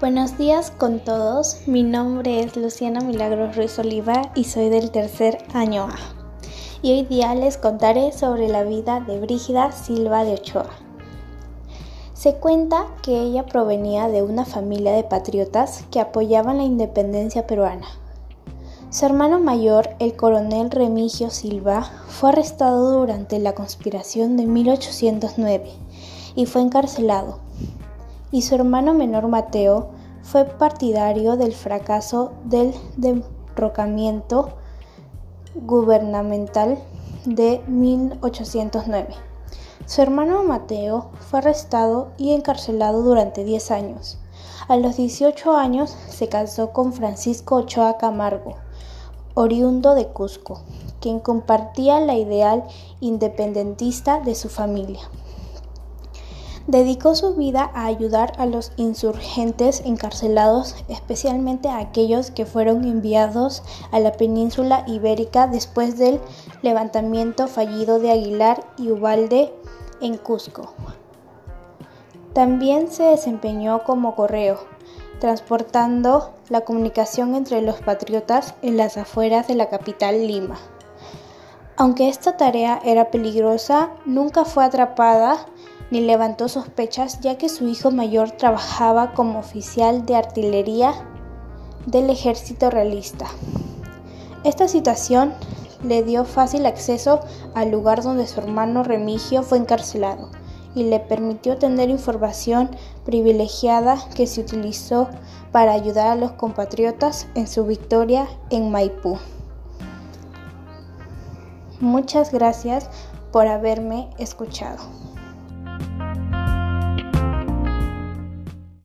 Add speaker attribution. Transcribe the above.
Speaker 1: Buenos días con todos, mi nombre es Luciana Milagros Ruiz Oliva y soy del tercer año A. Y hoy día les contaré sobre la vida de Brígida Silva de Ochoa. Se cuenta que ella provenía de una familia de patriotas que apoyaban la independencia peruana. Su hermano mayor, el coronel Remigio Silva, fue arrestado durante la conspiración de 1809 y fue encarcelado y su hermano menor Mateo fue partidario del fracaso del derrocamiento gubernamental de 1809. Su hermano Mateo fue arrestado y encarcelado durante 10 años. A los 18 años se casó con Francisco Ochoa Camargo, oriundo de Cusco, quien compartía la ideal independentista de su familia. Dedicó su vida a ayudar a los insurgentes encarcelados, especialmente a aquellos que fueron enviados a la península ibérica después del levantamiento fallido de Aguilar y Ubalde en Cusco. También se desempeñó como correo, transportando la comunicación entre los patriotas en las afueras de la capital Lima. Aunque esta tarea era peligrosa, nunca fue atrapada ni levantó sospechas ya que su hijo mayor trabajaba como oficial de artillería del ejército realista. Esta situación le dio fácil acceso al lugar donde su hermano Remigio fue encarcelado y le permitió tener información privilegiada que se utilizó para ayudar a los compatriotas en su victoria en Maipú. Muchas gracias por haberme escuchado.